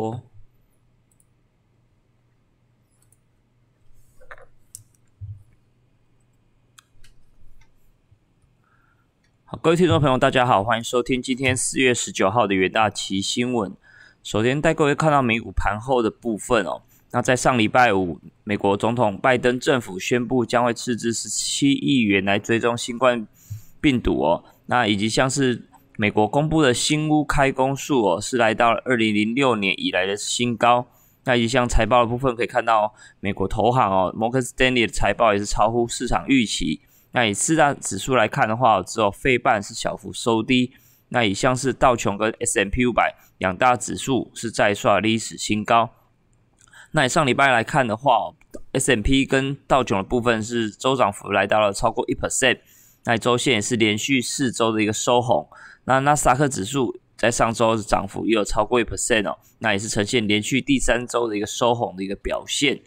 哦，好，各位听众朋友，大家好，欢迎收听今天四月十九号的元大旗新闻。首先带各位看到美股盘后的部分哦。那在上礼拜五，美国总统拜登政府宣布将会斥资十七亿元来追踪新冠病毒哦。那以及像是美国公布的新屋开工数哦，是来到了二零零六年以来的新高。那以及像财报的部分，可以看到美国投行哦，摩根斯丹利的财报也是超乎市场预期。那以四大指数来看的话，只有费半是小幅收低。那以像是道琼跟 S M P 五百两大指数是再刷历史新高。那以上礼拜来看的话，S M P 跟道琼的部分是周涨幅来到了超过一 percent，那周线也是连续四周的一个收红。那纳斯达克指数在上周的涨幅也有超过一 percent 哦，那也是呈现连续第三周的一个收红的一个表现。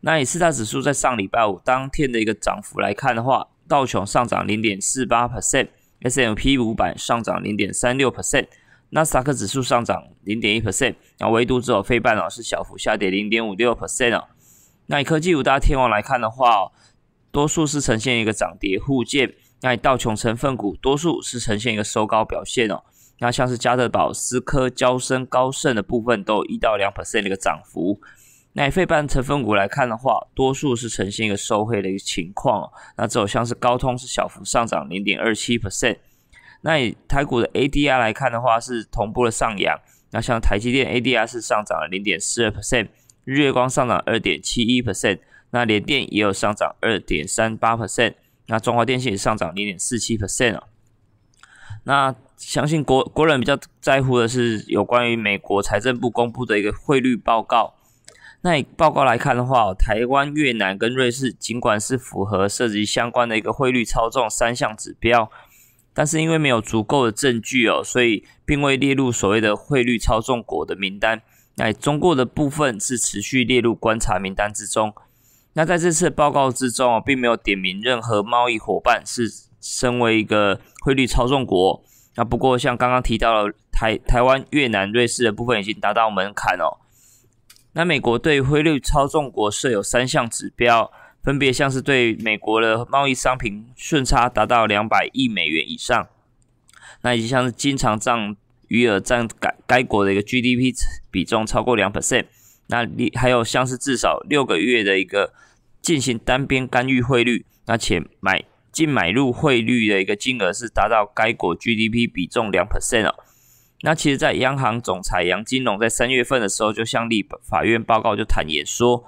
那以四大指数在上礼拜五当天的一个涨幅来看的话，道琼上涨零点四八 percent，S M P 五百上涨零点三六 percent。纳斯克指数上涨零点一 percent，那唯独只有非半哦是小幅下跌零点五六 percent 哦。那以科技五大天王来看的话，多数是呈现一个涨跌互见。那以道琼成分股多数是呈现一个收高表现哦。那像是加特宝、思科、交生、高盛的部分都有一到两 percent 的一个涨幅。那以费半成分股来看的话，多数是呈现一个收黑的一个情况。那只有像是高通是小幅上涨零点二七 percent。那以台股的 ADR 来看的话，是同步的上扬。那像台积电 ADR 是上涨了零点四二 percent，日月光上涨二点七一 percent，那联电也有上涨二点三八 percent，那中华电信也上涨零点四七 percent 啊。那相信国国人比较在乎的是有关于美国财政部公布的一个汇率报告。那以报告来看的话，台湾、越南跟瑞士尽管是符合涉及相关的一个汇率操纵三项指标。但是因为没有足够的证据哦，所以并未列入所谓的汇率操纵国的名单。那中国的部分是持续列入观察名单之中。那在这次报告之中哦，并没有点名任何贸易伙伴是身为一个汇率操纵国。那不过像刚刚提到了台台湾、越南、瑞士的部分已经达到门槛哦。那美国对汇率操纵国设有三项指标。分别像是对美国的贸易商品顺差达到两百亿美元以上，那以及像是经常账余额占该该国的一个 GDP 比重超过两 percent，那你还有像是至少六个月的一个进行单边干预汇率，而且买净买入汇率的一个金额是达到该国 GDP 比重两 percent 哦。那其实，在央行总裁杨金龙在三月份的时候就向立法院报告，就坦言说。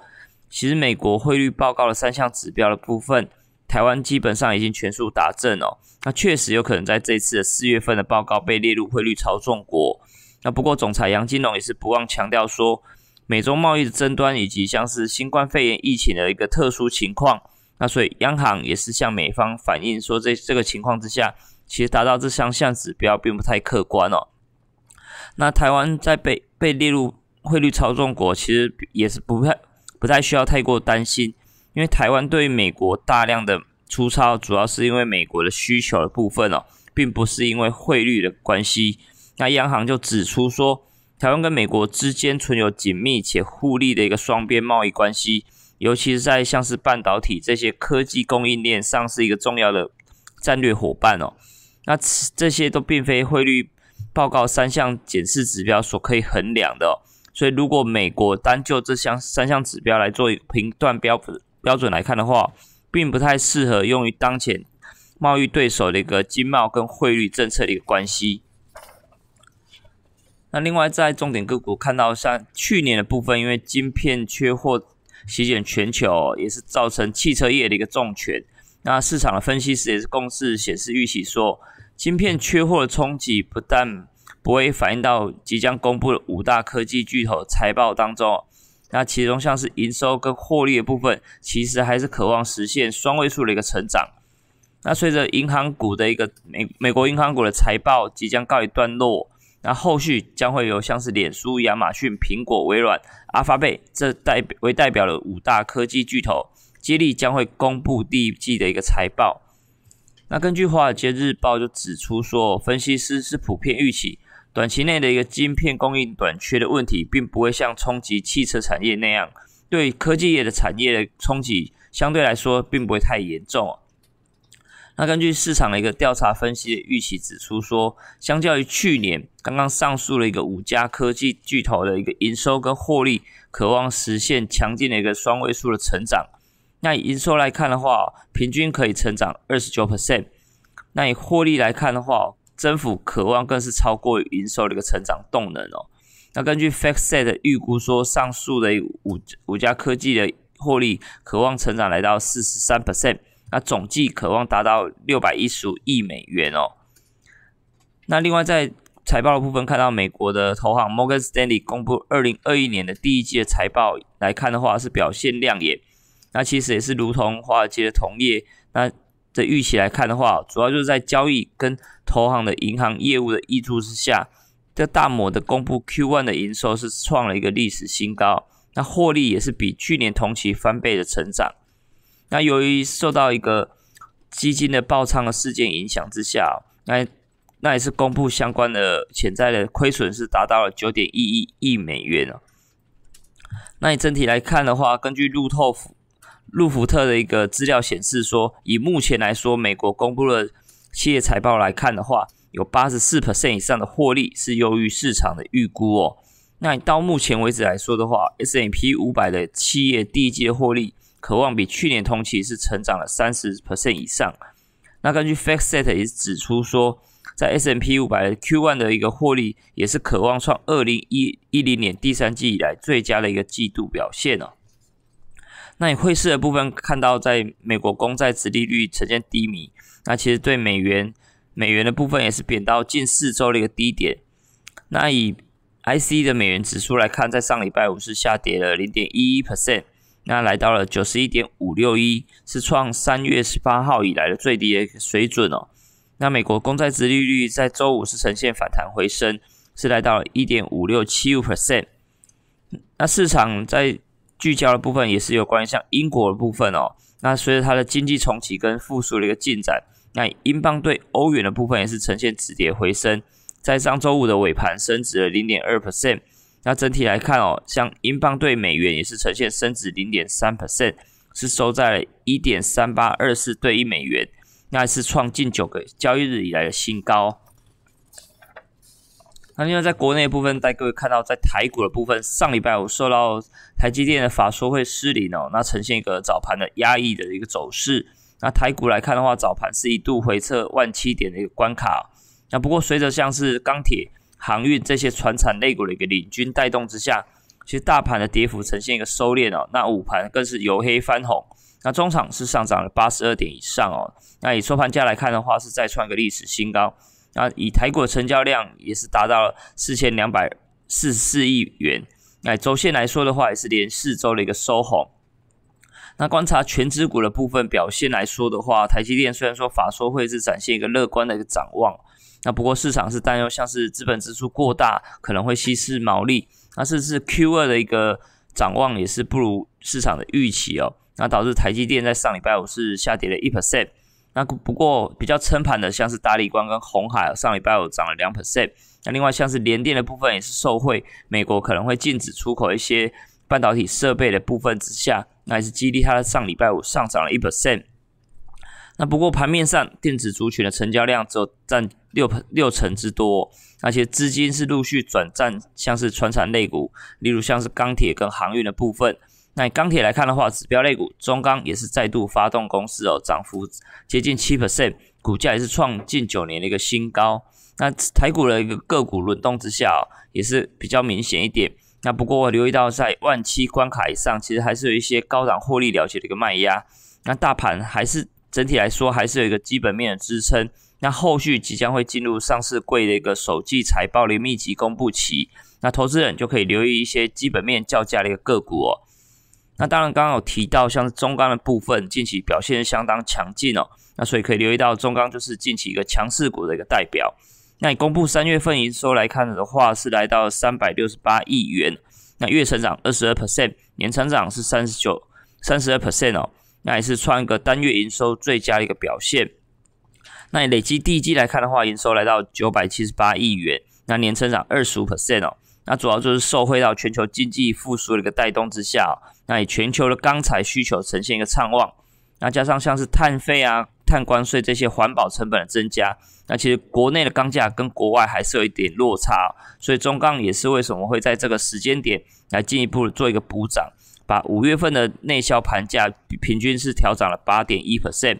其实美国汇率报告的三项指标的部分，台湾基本上已经全数达正哦。那确实有可能在这次的四月份的报告被列入汇率操纵国。那不过总裁杨金龙也是不忘强调说，美中贸易的争端以及像是新冠肺炎疫情的一个特殊情况，那所以央行也是向美方反映说，在这个情况之下，其实达到这三项指标并不太客观哦。那台湾在被被列入汇率操纵国，其实也是不太。不太需要太过担心，因为台湾对美国大量的出超，主要是因为美国的需求的部分哦，并不是因为汇率的关系。那央行就指出说，台湾跟美国之间存有紧密且互利的一个双边贸易关系，尤其是在像是半导体这些科技供应链上是一个重要的战略伙伴哦。那这些都并非汇率报告三项检视指标所可以衡量的哦。所以，如果美国单就这项三项指标来做一个评断标准标准来看的话，并不太适合用于当前贸易对手的一个经贸跟汇率政策的一个关系。那另外，在重点个股看到，像去年的部分，因为晶片缺货席卷全球，也是造成汽车业的一个重拳。那市场的分析师也是共识显示，预期说晶片缺货的冲击不但不会反映到即将公布的五大科技巨头财报当中，那其中像是营收跟获利的部分，其实还是渴望实现双位数的一个成长。那随着银行股的一个美美国银行股的财报即将告一段落，那后续将会有像是脸书、亚马逊、苹果、微软、阿发贝这代为代表的五大科技巨头，接力将会公布第一季的一个财报。那根据华尔街日报就指出说，分析师是普遍预期。短期内的一个晶片供应短缺的问题，并不会像冲击汽车产业那样，对科技业的产业的冲击相对来说并不会太严重。那根据市场的一个调查分析的预期指出说，相较于去年刚刚上述的一个五家科技巨头的一个营收跟获利，渴望实现强劲的一个双位数的成长。那以营收来看的话，平均可以成长二十九 percent。那以获利来看的话，增幅渴望更是超过营收的一个成长动能哦。那根据 FactSet 预估说，上述的五五家科技的获利渴望成长来到四十三 percent。那总计渴望达到六百一十五亿美元哦。那另外在财报的部分，看到美国的投行 Morgan Stanley 公布二零二一年的第一季的财报来看的话，是表现亮眼。那其实也是如同华尔街的同业那的预期来看的话，主要就是在交易跟投行的银行业务的益助之下，这大摩的公布 Q1 的营收是创了一个历史新高，那获利也是比去年同期翻倍的成长。那由于受到一个基金的爆仓的事件影响之下，那那也是公布相关的潜在的亏损是达到了九点一一亿美元哦。那你整体来看的话，根据路透路福特的一个资料显示说，以目前来说，美国公布了企业财报来看的话，有八十四 percent 以上的获利是优于市场的预估哦。那你到目前为止来说的话，S M P 五百的企业第一季的获利。渴望比去年同期是成长了三十 percent 以上。那根据 FactSet 也是指出说，在 S M P 五百 Q one 的一个获利，也是渴望创二零一一零年第三季以来最佳的一个季度表现哦。那你汇市的部分看到，在美国公债殖利率呈现低迷，那其实对美元美元的部分也是贬到近四周的一个低点。那以 I C 的美元指数来看，在上礼拜五是下跌了零点一一 percent。那来到了九十一点五六一，是创三月十八号以来的最低的水准哦。那美国公债殖利率在周五是呈现反弹回升，是来到了一点五六七五 percent。那市场在聚焦的部分也是有关于像英国的部分哦。那随着它的经济重启跟复苏的一个进展，那英镑对欧元的部分也是呈现止跌回升，在上周五的尾盘升值了零点二 percent。那整体来看哦，像英镑对美元也是呈现升值零点三 percent，是收在一点三八二四对一美元，那是创近九个交易日以来的新高。那另外在国内部分，带各位看到在台股的部分，上礼拜五受到台积电的法说会失灵哦，那呈现一个早盘的压抑的一个走势。那台股来看的话，早盘是一度回测万七点的一个关卡。那不过随着像是钢铁。航运这些船产类股的一个领军带动之下，其实大盘的跌幅呈现一个收敛哦。那午盘更是由黑翻红，那中场是上涨了八十二点以上哦。那以收盘价来看的话，是再创一个历史新高。那以台股的成交量也是达到了四千两百四十四亿元。那周线来说的话，也是连四周的一个收红。那观察全指股的部分表现来说的话，台积电虽然说法说会是展现一个乐观的一个展望。那不过市场是担忧，像是资本支出过大，可能会稀释毛利。那甚至 Q 二的一个展望也是不如市场的预期哦。那导致台积电在上礼拜五是下跌了一 percent。那不过比较撑盘的，像是大立光跟红海，上礼拜五涨了两 percent。那另外像是联电的部分也是受惠美国可能会禁止出口一些半导体设备的部分之下，那也是激励它的上礼拜五上涨了一 percent。那不过盘面上，电子族群的成交量只有占六六成之多，而且资金是陆续转战像是船产类股，例如像是钢铁跟航运的部分。那钢铁来看的话，指标类股中钢也是再度发动攻势哦，涨幅接近七 percent，股价也是创近九年的一个新高。那台股的一个个股轮动之下，也是比较明显一点。那不过我留意到在万七关卡以上，其实还是有一些高档获利了结的一个卖压。那大盘还是。整体来说，还是有一个基本面的支撑。那后续即将会进入上市柜的一个首季财报的密集公布期，那投资人就可以留意一些基本面较佳的一个个股哦。那当然，刚刚有提到像是中钢的部分，近期表现相当强劲哦。那所以可以留意到中钢就是近期一个强势股的一个代表。那你公布三月份营收来看的话，是来到三百六十八亿元，那月成长二十二 percent，年成长是三十九三十二 percent 哦。那也是创一个单月营收最佳的一个表现。那你累积第一季来看的话，营收来到九百七十八亿元，那年成长二十五 percent 哦。那主要就是受惠到全球经济复苏的一个带动之下，那以全球的钢材需求呈现一个畅旺，那加上像是碳费啊、碳关税这些环保成本的增加，那其实国内的钢价跟国外还是有一点落差，所以中钢也是为什么会在这个时间点来进一步做一个补涨，把五月份的内销盘价平均是调涨了八点一 percent。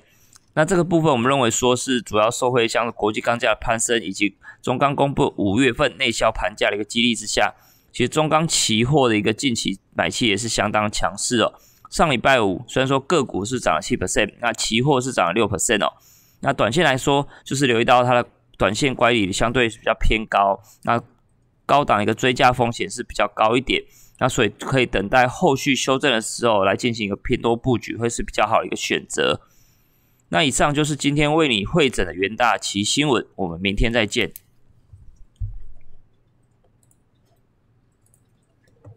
那这个部分，我们认为说是主要受惠像国际钢价的攀升，以及中钢公布五月份内销盘价的一个激励之下，其实中钢期货的一个近期买气也是相当强势哦。上礼拜五虽然说个股是涨了七 percent，那期货是涨了六 percent 哦。那短线来说，就是留意到它的短线乖离相对比较偏高，那高档一个追加风险是比较高一点，那所以可以等待后续修正的时候来进行一个偏多布局，会是比较好的一个选择。那以上就是今天为你会诊的元大旗新闻，我们明天再见。